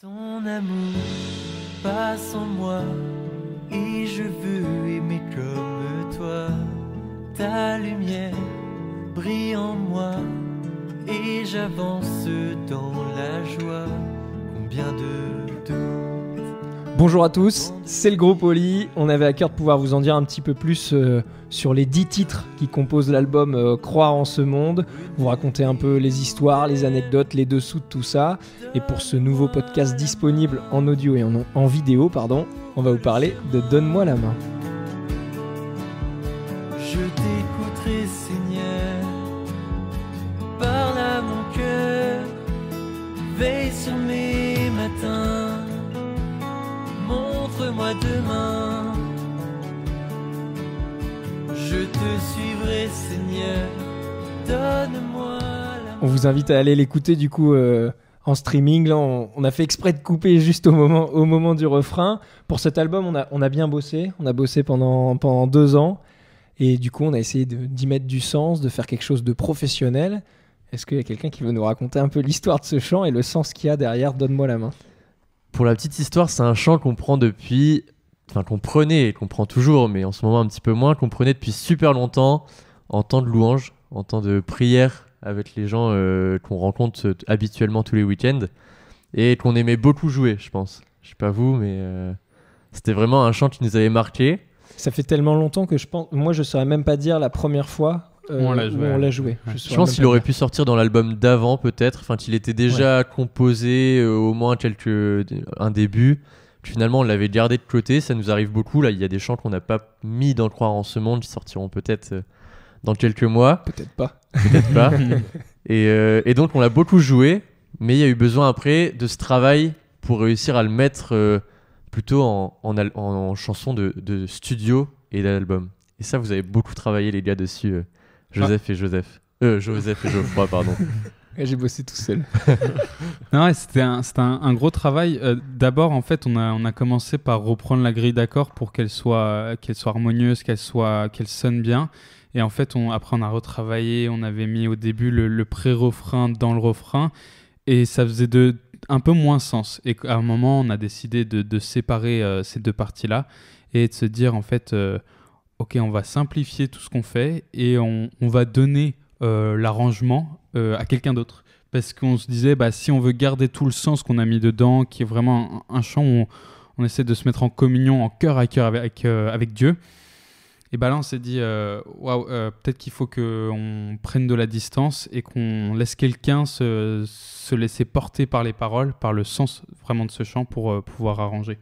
Ton amour passe en moi et je veux aimer comme toi. Ta lumière brille en moi et j'avance dans la joie. Combien de Bonjour à tous, c'est le groupe Oli. On avait à cœur de pouvoir vous en dire un petit peu plus euh, sur les 10 titres qui composent l'album euh, Croire en ce monde, vous raconter un peu les histoires, les anecdotes, les dessous de tout ça. Et pour ce nouveau podcast disponible en audio et en, vidéo, pardon, on va vous parler de Donne-moi la main. On vous invite à aller l'écouter du coup euh, en streaming. Là, on, a fait exprès de couper juste au moment, au moment du refrain. Pour cet album, on a, bien bossé. On a bossé pendant, pendant deux ans. Et du coup, on a essayé d'y mettre du sens, de faire quelque chose de professionnel. Est-ce qu'il y a quelqu'un qui veut nous raconter un peu l'histoire de ce chant et le sens qu'il y a derrière Donne-moi la main? Pour la petite histoire, c'est un chant qu'on prend depuis. Enfin, qu'on prenait et qu'on prend toujours, mais en ce moment un petit peu moins, qu'on prenait depuis super longtemps en temps de louange, en temps de prière avec les gens euh, qu'on rencontre euh, habituellement tous les week-ends et qu'on aimait beaucoup jouer, je pense. Je sais pas vous, mais euh, c'était vraiment un chant qui nous avait marqué. Ça fait tellement longtemps que je pense. Moi, je saurais même pas dire la première fois euh, on l'a joué. on l'a joué. Ouais. Je pense qu'il aurait pu sortir dans l'album d'avant, peut-être. Enfin, qu'il était déjà composé, euh, au moins quelques, un début. Finalement, on l'avait gardé de côté. Ça nous arrive beaucoup. Là, il y a des chants qu'on n'a pas mis dans Croire en ce monde qui sortiront peut-être euh, dans quelques mois, Peut-être pas. peut-être pas. et, euh, et donc, on l'a beaucoup joué. Mais il y a eu besoin après de ce travail pour réussir à le mettre euh, plutôt en, en, al- en chanson de, de studio et d'album. Et ça, vous avez beaucoup travaillé, les gars, dessus. Euh, Joseph et Joseph. Euh, Joseph et Geoffroy, pardon. J'ai bossé tout seul. Non, ouais, c'était un, c'était un, un gros travail. Euh, D'abord, en fait, on a, on a commencé par reprendre la grille d'accords pour qu'elle soit, qu'elle soit harmonieuse, qu'elle soit, qu'elle sonne bien. Et en fait, on, après, on a retravaillé. On avait mis au début le, le pré-refrain dans le refrain, et ça faisait de, un peu moins sens. Et à un moment, on a décidé de, de séparer euh, ces deux parties-là et de se dire, en fait, euh, ok, on va simplifier tout ce qu'on fait et on, va donner euh, l'arrangement euh, à quelqu'un d'autre parce qu'on se disait bah, si on veut garder tout le sens qu'on a mis dedans, qui est vraiment un, chant où on, essaie de se mettre en communion, en cœur à cœur avec, euh, avec Dieu, et bah là on s'est dit waouh, peut-être qu'il faut qu'on prenne de la distance et qu'on laisse quelqu'un se, se laisser porter par les paroles, par le sens vraiment de ce chant pour pouvoir arranger.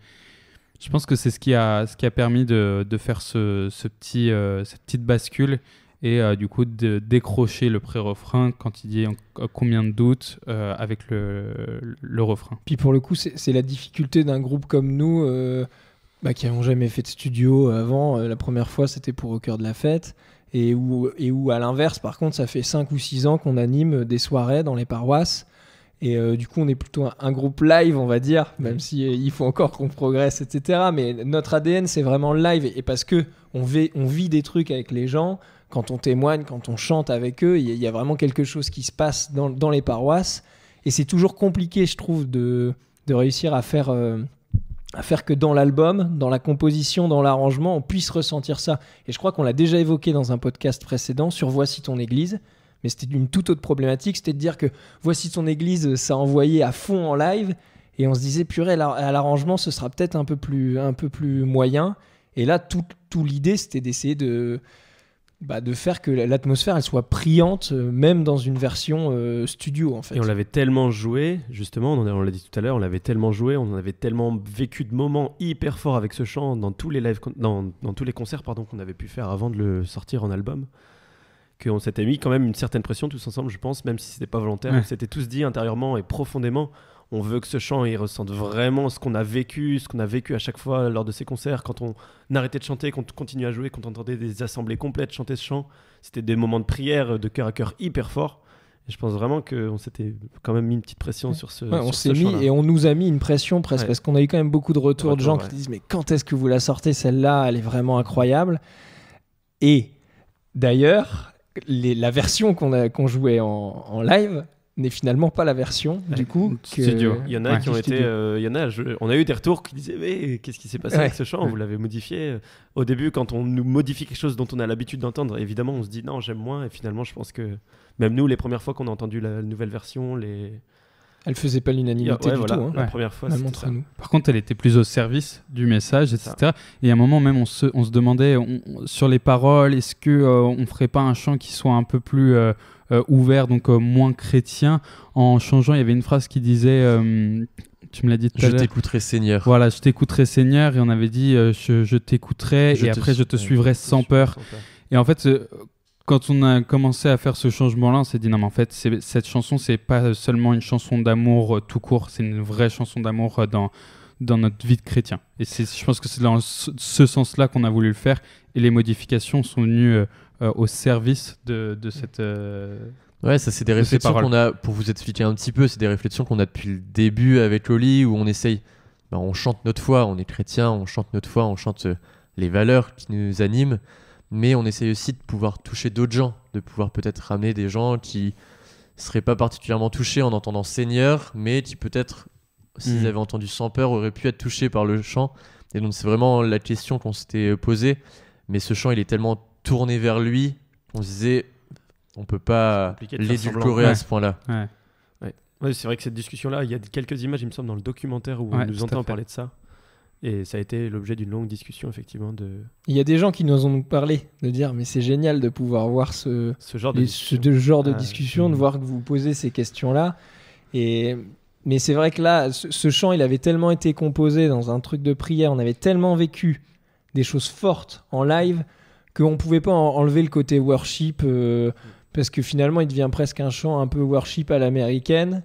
Je pense que c'est ce qui a, ce qui a permis de, de faire ce, ce petit, euh, cette petite bascule et euh, du coup de décrocher le pré-refrain quand il dit en- combien de doutes euh, avec le, le refrain. Puis pour le coup, c'est la difficulté d'un groupe comme nous, euh, bah, qui n'avons jamais fait de studio avant. Euh, la première fois, c'était pour Au cœur de la fête. Et où, et où à l'inverse, par contre, ça fait 5 ou 6 ans qu'on anime des soirées dans les paroisses. Et euh, du coup, on est plutôt un, groupe live, on va dire, même si euh, il faut encore qu'on progresse, etc. Mais notre ADN, c'est vraiment le live. Et parce que on vit, des trucs avec les gens, quand on témoigne, quand on chante avec eux, il y, a- vraiment quelque chose qui se passe dans, les paroisses. Et c'est toujours compliqué, je trouve, de, de réussir à faire, euh, à faire que dans l'album, dans la composition, dans l'arrangement, on puisse ressentir ça. Et je crois qu'on l'a déjà évoqué dans un podcast précédent sur Voici ton Église. Mais c'était une toute autre problématique, c'était de dire que Voici ton Église, ça envoyait à fond en live. Et on se disait, purée, à l'arrangement, ce sera peut-être un, peu plus- un peu plus moyen. Et là, tout, tout l'idée, c'était d'essayer de, bah, de faire que l'atmosphère elle soit priante, euh, même dans une version euh, studio, en fait. Et on l'avait tellement joué, justement, on, l'a dit tout à l'heure, on l'avait tellement joué, on avait tellement vécu de moments hyper forts avec ce chant dans tous les lives, con- dans, dans tous les concerts qu'on avait pu faire avant de le sortir en album, qu'on s'était mis quand même une certaine pression tous ensemble, je pense, même si c'était pas volontaire. Ouais. On s'était tous dit intérieurement et profondément, on veut que ce chant il ressente vraiment ce qu'on a vécu, ce qu'on a vécu à chaque fois lors de ces concerts, quand on arrêtait de chanter, qu'on continue à jouer, qu'on entendait des assemblées complètes chanter ce chant. C'était des moments de prière, de cœur à cœur hyper forts. Et je pense vraiment qu'on s'était quand même mis une petite pression sur ce. Ouais, on s'est mis et on nous a mis une pression presque Ouais. parce qu'on a eu quand même beaucoup de retours de gens qui disent mais quand est-ce que vous la sortez celle-là? Elle est vraiment incroyable et d'ailleurs les- la version qu'on jouait en, en live n'est finalement pas la version Ouais. du coup que- Studio. Il y en a Ouais. qui ont été. euh, il y en a, je- on a eu des retours qui disaient Mais qu'est-ce qui s'est passé Ouais. avec ce chant? Vous l'avez modifié. Au début, quand on nous modifie quelque chose dont on a l'habitude d'entendre, évidemment, on se dit Non, j'aime moins. Et finalement, je pense que même nous, les premières fois qu'on a entendu la nouvelle version, les. Elle faisait pas l'unanimité Ouais, du voilà, tout hein, La Ouais. première fois, c'était entre ça. nous. Par contre, elle était plus au service du message, etc. Et à un moment même, on se, on se demandait on- sur les paroles, est-ce que euh, on ferait pas un chant qui soit un peu plus euh, euh, ouvert, donc euh, moins chrétien, en changeant. Il y avait une phrase qui disait, euh, tu me l'as dit tout à Je l'heure. t'écouterai, Seigneur. Voilà, je t'écouterai Seigneur, et on avait dit, euh, je, je t'écouterai, Je et après je te suivrai sans peur. Et en fait, euh, quand on a commencé à faire ce changement-là, on s'est dit non, mais en fait, cette chanson, c'est pas seulement une chanson d'amour euh, tout court, c'est une vraie chanson d'amour euh, dans, dans notre vie de chrétien. Et je pense que c'est dans ce, sens-là qu'on a voulu le faire, et les modifications sont venues euh, euh, au service de, de cette. euh, Ouais, ça c'est des de réflexions qu'on a, pour vous expliquer un petit peu, c'est des réflexions qu'on a depuis le début avec Loli, où on essaye, ben, on chante notre foi, on est chrétien, on chante notre foi, on chante les valeurs qui nous animent, mais on essaye aussi de pouvoir toucher d'autres gens, de pouvoir peut-être ramener des gens qui seraient pas particulièrement touchés en entendant Seigneur, mais qui peut-être, s'ils Mhm. avaient entendu sans peur, auraient pu être touchés par le chant. Et donc c'est vraiment la question qu'on s'était posée, mais ce chant il est tellement tourné vers lui qu'on se disait on peut pas l'édulcorer semblant. à ce point-là. ouais. Ouais, c'est vrai que cette discussion-là, il y a quelques images, il me semble, dans le documentaire où Ouais, on nous entend parler de ça. Et ça a été l'objet d'une longue discussion, effectivement, de Il y a des gens qui nous ont parlé, de dire mais c'est génial de pouvoir voir ce, ce genre de les- discussion. ce de- genre de Ah, discussion, de voir que vous posez ces questions-là. Et mais c'est vrai que là, ce, ce chant, il avait tellement été composé dans un truc de prière, on avait tellement vécu des choses fortes en live qu'on pouvait pas en- enlever le côté worship euh, parce que finalement, il devient presque un chant un peu worship à l'américaine.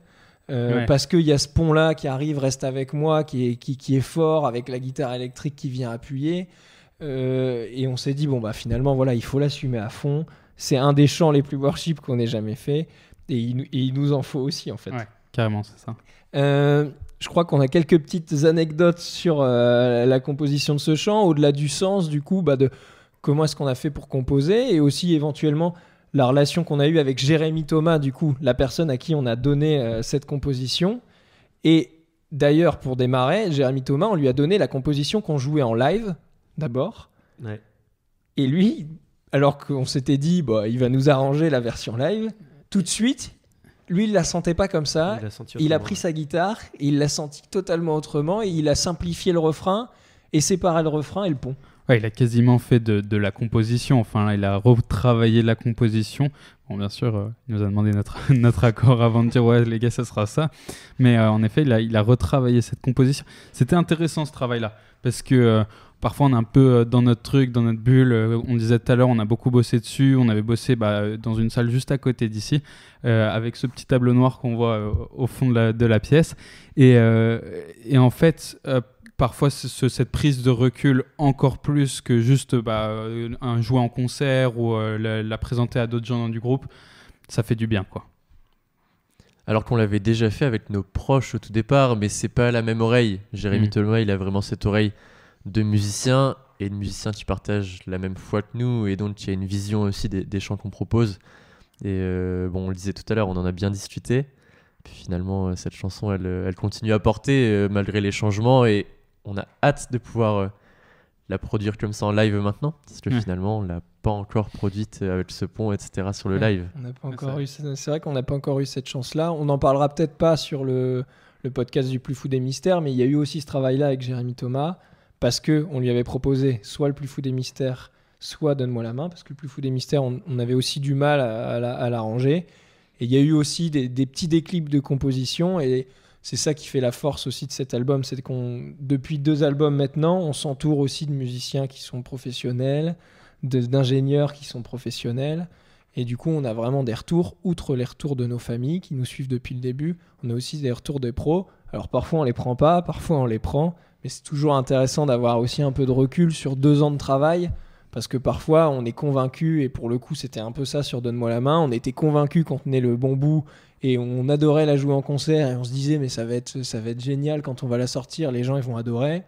Euh, Ouais. Parce qu'il y a ce pont-là qui arrive, reste avec moi, qui est, qui, qui est fort, avec la guitare électrique qui vient appuyer. Euh, et on s'est dit, bon, bah finalement, voilà, il faut l'assumer à fond. C'est un des chants les plus worship qu'on ait jamais fait. Et il, nous- et il nous en faut aussi, en fait. Ouais. Carrément, c'est ça. Euh, je crois qu'on a quelques petites anecdotes sur la composition de ce chant, au-delà du sens, du coup, bah, de comment est-ce qu'on a fait pour composer, et aussi éventuellement la relation qu'on a eue avec Jérémy Thomas, du coup, la personne à qui on a donné euh, cette composition. Et d'ailleurs, pour démarrer, Jérémy Thomas, on lui a donné la composition qu'on jouait en live, d'abord. Ouais. Et lui, alors qu'on s'était dit, bah, il va nous arranger la version live, tout de suite, lui, il la sentait pas comme ça. Il a, Il pris sa guitare, et il l'a senti totalement autrement, et il a simplifié le refrain, et séparé le refrain et le pont. Il a quasiment fait de, la composition. Enfin, il a retravaillé la composition. Bon, bien sûr, euh, il nous a demandé notre, accord avant de dire ouais, les gars, ça sera ça. Mais euh, en effet, il a, il a retravaillé cette composition. C'était intéressant ce travail-là parce que euh, parfois on est un peu dans notre truc, dans notre bulle. On disait tout à l'heure, on a beaucoup bossé dessus. On avait bossé bah, dans une salle juste à côté d'ici avec ce petit tableau noir qu'on voit au fond de la, pièce. Et, en fait, parfois ce- ce- cette prise de recul encore plus que juste bah, euh, un jouer en concert ou euh, la, la présenter à d'autres gens dans du groupe, ça fait du bien quoi. Alors qu'on l'avait déjà fait avec nos proches au tout départ, mais c'est pas la même oreille. Jérémy Mhm. Tolma, il a vraiment cette oreille de musicien et de musicien qui partage la même foi que nous et donc qui a une vision aussi des, des chants qu'on propose. Et euh, bon, on le disait tout à l'heure, on en a bien discuté. Puis finalement, cette chanson, elle, elle continue à porter euh, malgré les changements et on a hâte de pouvoir euh, la produire comme ça en live maintenant, parce que Ouais. finalement, on l'a pas encore produite euh, avec ce pont, etc. sur le Ouais. live. On n'a pas C'est encore eu. C'est vrai qu'on n'a pas encore eu cette chance-là. On n'en parlera peut-être pas sur le, le podcast du plus fou des mystères, mais il y a eu aussi ce travail-là avec Jérémy Thomas parce que on lui avait proposé soit le plus fou des mystères, soit donne-moi la main, parce que le plus fou des mystères, on, on avait aussi du mal à, à la- à l'arranger. Et il y a eu aussi des, des petits déclips de composition et c'est ça qui fait la force aussi de cet album, c'est qu'on depuis deux albums maintenant, on s'entoure aussi de musiciens qui sont professionnels, d'ingénieurs qui sont professionnels. Et du coup, on a vraiment des retours, outre les retours de nos familles qui nous suivent depuis le début, on a aussi des retours des pros. Alors parfois on les prend pas, parfois on les prend, mais c'est toujours intéressant d'avoir aussi un peu de recul sur deux ans de travail, parce que parfois on est convaincu, et pour le coup c'était un peu ça sur Donne-moi la main, on était convaincu qu'on tenait le bon bout, et on adorait la jouer en concert, et on se disait mais ça va être, ça va être génial quand on va la sortir, les gens ils vont adorer.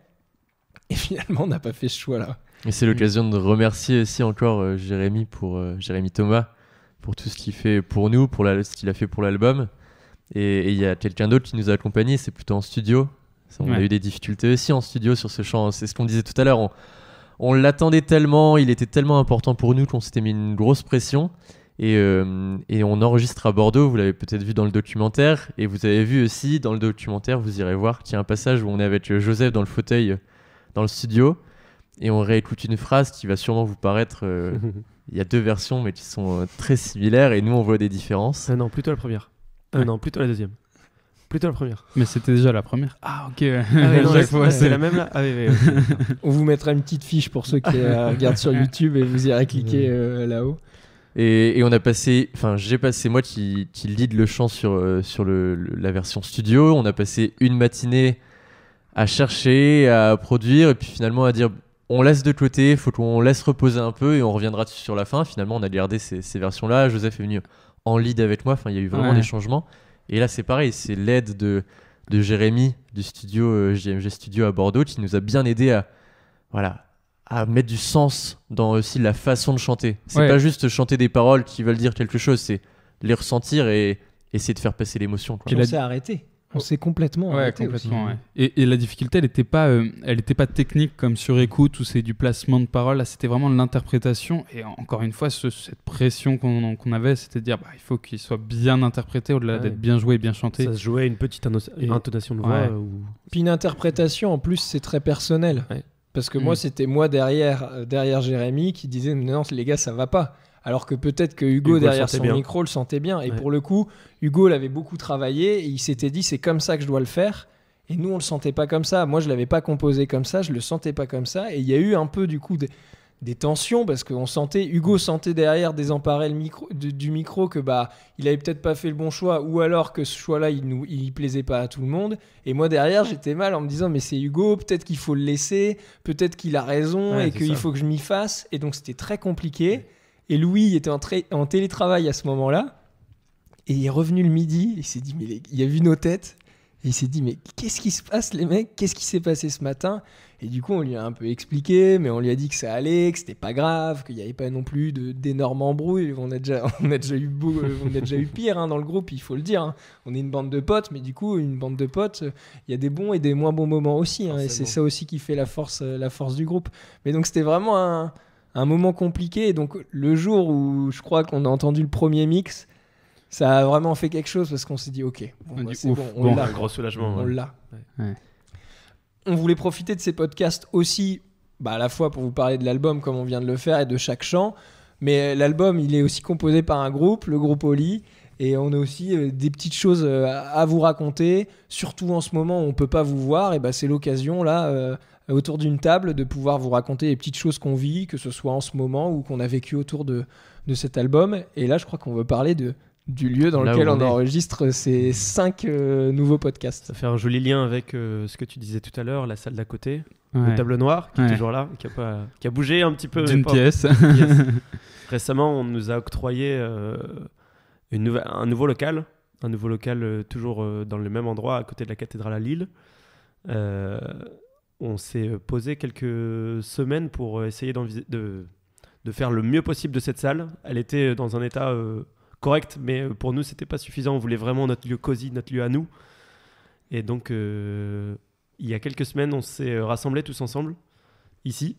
Et finalement on n'a pas fait ce choix-là. Et c'est l'occasion de remercier aussi encore euh, Jérémy pour euh, Jérémy Thomas pour tout ce qu'il fait pour nous, pour la- ce qu'il a fait pour l'album. Et il y a quelqu'un d'autre qui nous a accompagnés, c'est plutôt en studio. On a eu des difficultés aussi en studio sur ce chant. C'est ce qu'on disait tout à l'heure. On, on l'attendait tellement, il était tellement important pour nous qu'on s'était mis une grosse pression. Et, euh, et on enregistre à Bordeaux, vous l'avez peut-être vu dans le documentaire. Et vous avez vu aussi dans le documentaire, vous irez voir, qu'il y a un passage où on est avec Joseph dans le fauteuil dans le studio. Et on réécoute une phrase qui va sûrement vous paraître. euh, il y a deux versions, mais qui sont euh, très similaires. Et nous, on voit des différences. Ah non, plutôt la première. Ah Ouais. non, plutôt la deuxième. Plutôt la première. Mais c'était déjà la première. Ah, ok. Ah c'est- la même là. Ah oui, oui, oui. On vous mettra une petite fiche pour ceux qui euh, regardent sur YouTube et vous irez cliquer euh, là-haut. Et, et on a passé, enfin j'ai passé moi qui, qui lead le chant sur, euh, sur le, le- la version studio, on a passé une matinée à chercher, à produire et puis finalement à dire on laisse de côté, faut qu'on laisse reposer un peu et on reviendra dessus sur la fin. Finalement on a gardé ces, ces versions-là, Joseph est venu en lead avec moi, enfin il y a eu vraiment Ouais. des changements. Et là c'est pareil, c'est l'aide de, de Jérémy du studio euh, JMG Studio à Bordeaux qui nous a bien aidé à, voilà, à mettre du sens dans aussi la façon de chanter. C'est Ouais. pas juste chanter des paroles qui veulent dire quelque chose, c'est les ressentir et essayer de faire passer l'émotion. quoi. Puis on la- s'est arrêté. On s'est complètement Ouais, arrêté. complètement. aussi. ouais. Et, et la difficulté, elle n'était pas, euh, elle était pas technique comme sur écoute où c'est du placement de paroles. Là, c'était vraiment l'interprétation. Et en- encore une fois, ce- cette pression qu'on avait, c'était de dire, bah, il faut qu'il soit bien interprété au-delà Ouais. d'être bien joué et bien chanté. Ça se jouait une petite Et- intonation de voix. Ouais. ou- Puis une interprétation, en plus, c'est très personnel. Ouais. Parce que Mm. moi, c'était moi derrière, euh, derrière Jérémy qui disait non, les gars, ça va pas. Alors que peut-être que Hugo, derrière son bien. micro, le sentait bien. Et Ouais. pour le coup, Hugo l'avait beaucoup travaillé et il s'était dit c'est comme ça que je dois le faire. Et nous, on le sentait pas comme ça. Moi, je l'avais pas composé comme ça, je le sentais pas comme ça. Et il y a eu un peu, du coup, des, des tensions parce qu'on sentait, Hugo sentait derrière désemparer le micro, du, du micro que bah, il avait peut-être pas fait le bon choix ou alors que ce choix-là, il nous, il plaisait pas à tout le monde. Et moi, derrière, j'étais mal en me disant mais c'est Hugo, peut-être qu'il faut le laisser, peut-être qu'il a raison Ouais, et qu'il faut que je m'y fasse. Et donc, c'était très compliqué. Et Louis était en, en télétravail à ce moment-là. Et il est revenu le midi. Il s'est dit, mais les- il a vu nos têtes. Et il s'est dit, mais qu'est-ce qui se passe, les mecs? Qu'est-ce qui s'est passé ce matin? Et du coup, on lui a un peu expliqué, mais on lui a dit que ça allait, que c'était pas grave, qu'il n'y avait pas non plus d'énormes embrouilles. On a déjà, on a déjà eu, beau- on a déjà eu pire hein, dans le groupe, il faut le dire. hein. On est une bande de potes, mais du coup, une bande de potes, il y a des bons et des moins bons moments aussi. hein, et c'est ça aussi qui fait la force, euh, la force du groupe. Mais donc, c'était vraiment un, un moment compliqué. Et donc, le jour où je crois qu'on a entendu le premier mix, ça a vraiment fait quelque chose parce qu'on s'est dit, ok, bon, On a bah, dit, ouf, bon, on bon. l'a. Un gros soulagement. On ouais. l'a. Ouais. On voulait profiter de ces podcasts aussi, bah, à la fois pour vous parler de l'album comme on vient de le faire et de chaque chant. Mais l'album, il est aussi composé par un groupe, le groupe Oli. Et on a aussi euh, des petites choses euh, à à vous raconter, surtout en ce moment où on peut pas vous voir. Et bah, c'est l'occasion là, euh, autour d'une table, de pouvoir vous raconter les petites choses qu'on vit, que ce soit en ce moment ou qu'on a vécu autour de, de cet album. Et là, je crois qu'on veut parler de, du lieu dans Là lequel on enregistre ces cinq euh, nouveaux podcasts. Ça fait un joli lien avec euh, ce que tu disais tout à l'heure, la salle d'à côté, Ouais. le tableau noir qui Ouais. est toujours là, qui a, pas, qui a bougé un petit peu. D'une pièce. Yes. Récemment, on nous a octroyé euh, une nouvelle- un nouveau local, un nouveau local euh, toujours euh, dans le même endroit, à côté de la cathédrale à Lille. On s'est euh, posé quelques semaines pour euh, essayer de, faire le mieux possible de cette salle. Elle était euh, dans un état correct, mais pour nous, c'était pas suffisant. On voulait vraiment notre lieu cosy, notre lieu à nous. Et donc, il y a quelques semaines, on s'est rassemblés tous ensemble, ici,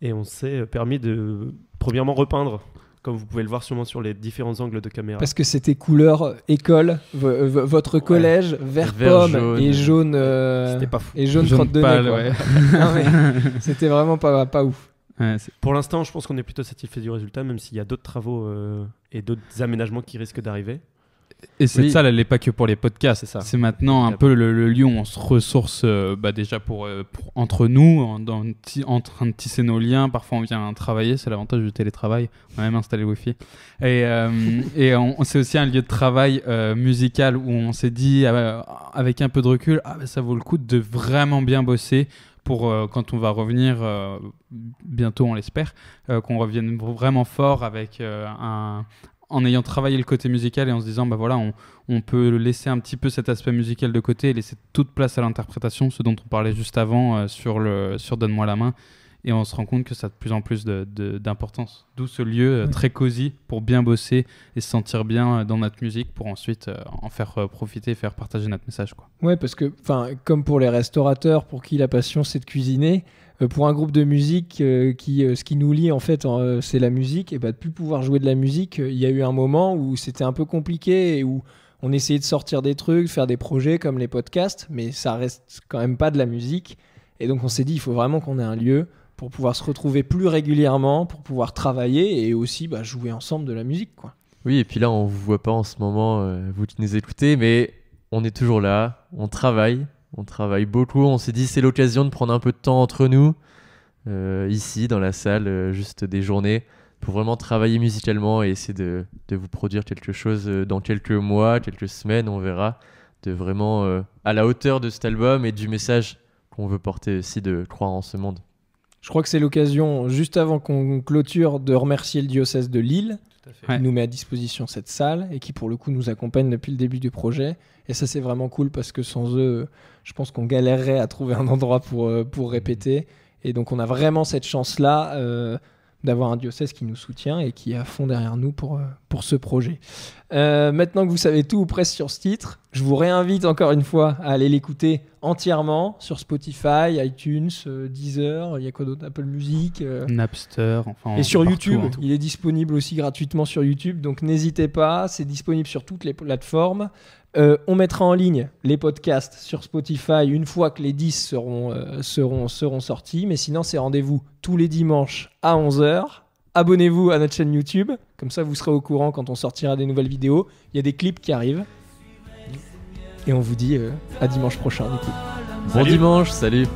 et on s'est permis de, premièrement, repeindre, comme vous pouvez le voir sûrement sur les différents angles de caméra. Parce que c'était couleur école, vo- vo- votre collège, vert, Vert, pomme jaune. et jaune. euh, C'était pas fou. Et jaune, Jaune crotte de pâle, nez. quoi. ouais. C'était vraiment pas, pas ouf. Ouais, Pour l'instant, je pense qu'on est plutôt satisfait du résultat, même s'il y a d'autres travaux euh, et d'autres aménagements qui risquent d'arriver. Et cette Oui. salle, elle n'est pas que pour les podcasts. C'est ça. C'est maintenant un peu le, le lieu où on se ressource euh, bah, déjà pour, euh, pour- entre nous, en, dans, en train de tisser nos liens. Parfois, on vient travailler. C'est l'avantage du télétravail. On a même installé Wi-Fi. Et, euh, et c'est aussi un lieu de travail euh, musical où on s'est dit, avec un peu de recul, ah, bah, ça vaut le coup de vraiment bien bosser pour euh, quand on va revenir euh, bientôt, on l'espère, euh, qu'on revienne vraiment fort avec un en ayant travaillé le côté musical et en se disant bah voilà on, on peut laisser un petit peu cet aspect musical de côté et laisser toute place à l'interprétation ce dont on parlait juste avant euh, sur le sur donne-moi la main et on se rend compte que ça a de plus en plus d'importance. D'où ce lieu euh, très cosy pour bien bosser et se sentir bien euh, dans notre musique pour ensuite en faire profiter et faire partager notre message. Quoi. Ouais, parce que, enfin, comme pour les restaurateurs, pour qui la passion c'est de cuisiner, pour un groupe de musique euh, qui, euh, ce qui nous lie en fait, euh, c'est la musique, et bah, de plus pouvoir jouer de la musique, euh, il y a eu un moment où c'était un peu compliqué et où on essayait de sortir des trucs, faire des projets comme les podcasts, mais ça reste quand même pas de la musique. Et donc on s'est dit, il faut vraiment qu'on ait un lieu pour pouvoir se retrouver plus régulièrement, pour pouvoir travailler et aussi bah, jouer ensemble de la musique, quoi. Oui, et puis là, on vous voit pas en ce moment, euh, vous qui nous écoutez, mais on est toujours là, on travaille, on travaille beaucoup. On s'est dit c'est l'occasion de prendre un peu de temps entre nous, euh, ici dans la salle, euh, juste des journées, pour vraiment travailler musicalement et essayer de, vous produire quelque chose euh, dans quelques mois, quelques semaines, on verra, de vraiment à la hauteur de cet album et du message qu'on veut porter aussi de croire en ce monde. Je crois que c'est l'occasion, juste avant qu'on clôture, de remercier le diocèse de Lille, Ouais. qui nous met à disposition cette salle et qui pour le coup nous accompagne depuis le début du projet. Et ça c'est vraiment cool parce que sans eux, je pense qu'on galérerait à trouver un endroit pour, euh, pour répéter. Et donc on a vraiment cette chance-là euh, d'avoir un diocèse qui nous soutient et qui est à fond derrière nous pour, euh, pour ce projet. Euh, maintenant que vous savez tout ou presque sur ce titre, je vous réinvite encore une fois à aller l'écouter entièrement sur Spotify, iTunes, euh, Deezer, il y a quoi d'autre Apple Music euh, Napster, enfin. et sur partout, YouTube, hein. il est disponible aussi gratuitement sur YouTube, donc n'hésitez pas, c'est disponible sur toutes les plateformes. Euh, on mettra en ligne les podcasts sur Spotify une fois que les 10 seront, seront, seront sortis, mais sinon c'est rendez-vous tous les dimanches à 11h. Abonnez-vous à notre chaîne YouTube, comme ça vous serez au courant quand on sortira des nouvelles vidéos. Il y a des clips qui arrivent. Et on vous dit euh, à dimanche prochain du coup. Bon dimanche, salut